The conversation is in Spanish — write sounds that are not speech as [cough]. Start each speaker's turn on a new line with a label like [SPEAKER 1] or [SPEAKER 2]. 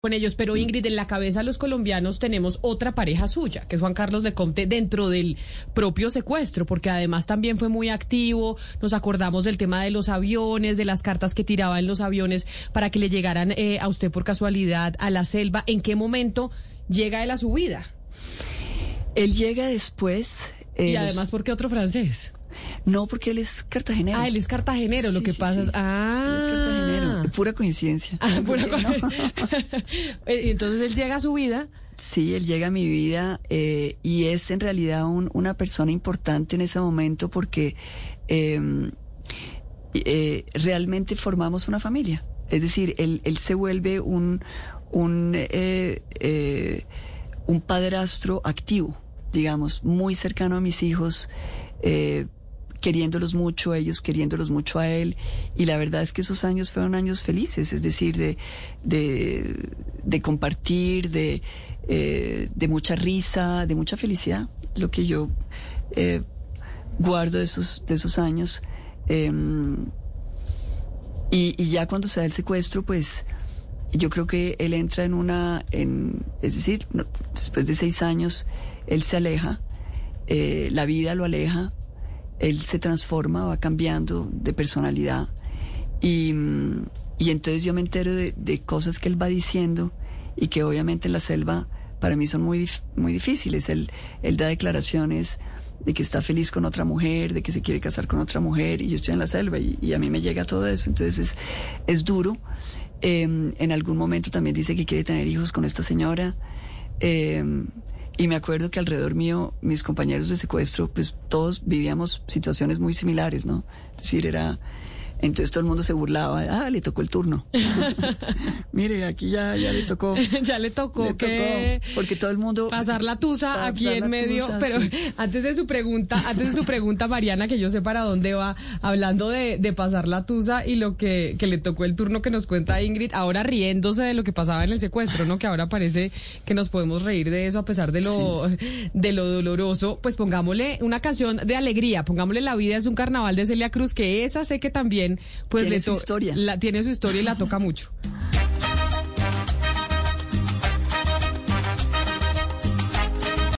[SPEAKER 1] con ellos, pero Ingrid, en la cabeza los colombianos tenemos otra pareja suya, que es Juan Carlos de Comte, dentro del propio secuestro, porque además también fue muy activo, nos acordamos del tema de los aviones, de las cartas que tiraba en los aviones para que le llegaran eh, a usted por casualidad a la selva, ¿en qué momento llega él a su vida?
[SPEAKER 2] Él llega después.
[SPEAKER 1] y además, ¿por qué otro francés?
[SPEAKER 2] No, porque él es cartagenero.
[SPEAKER 1] Ah, él es cartagenero, lo que pasa es... Ah.
[SPEAKER 2] Él es cartagenero, pura coincidencia.
[SPEAKER 1] Ah, pura coincidencia. [laughs] Eh, entonces él llega a su vida.
[SPEAKER 2] Sí, él llega a mi vida eh, y es en realidad una persona importante en ese momento porque em, eh, realmente formamos una familia. Es decir, él, él se vuelve un, un, un padrastro activo, digamos, muy cercano a mis hijos queriéndolos mucho, ellos queriéndolos mucho a él. Y la verdad es que esos años fueron años felices, es decir, de, de, compartir, de, eh, de mucha risa, de mucha felicidad, lo que yo eh, guardo de esos, de esos años. Em, y, ya cuando se da el secuestro, pues yo creo que él entra en una, en, es decir, después de seis años, él se aleja, eh, la vida lo aleja, él se transforma, va cambiando de personalidad y, y entonces yo me entero de, cosas que él va diciendo y que obviamente en la selva para mí son muy, muy difíciles. Él, él da declaraciones de que está feliz con otra mujer, de que se quiere casar con otra mujer y yo estoy en la selva y, a mí me llega todo eso, entonces es, es duro. Em, en algún momento también dice que quiere tener hijos con esta señora. Eh, y me acuerdo que alrededor mío, mis compañeros de secuestro, pues todos vivíamos situaciones muy similares, ¿no? Es decir, era entonces todo el mundo se burlaba, ah, le tocó el turno. [laughs] Mire, aquí ya, ya le tocó. [laughs]
[SPEAKER 1] ya le tocó que
[SPEAKER 2] porque todo el mundo
[SPEAKER 1] pasar la tusa aquí en medio, pero [laughs] antes de su pregunta, antes de su pregunta Mariana, que yo sé para dónde va, hablando de, de pasar la tusa y lo que, que le tocó el turno que nos cuenta Ingrid, ahora riéndose de lo que pasaba en el secuestro, ¿no? Que ahora parece que nos podemos reír de eso a pesar de lo de lo doloroso, pues pongámosle una canción de alegría, pongámosle La vida es un carnaval de Celia Cruz, que esa sé que también pues
[SPEAKER 2] tiene su historia.
[SPEAKER 1] La, tiene su historia y la toca mucho.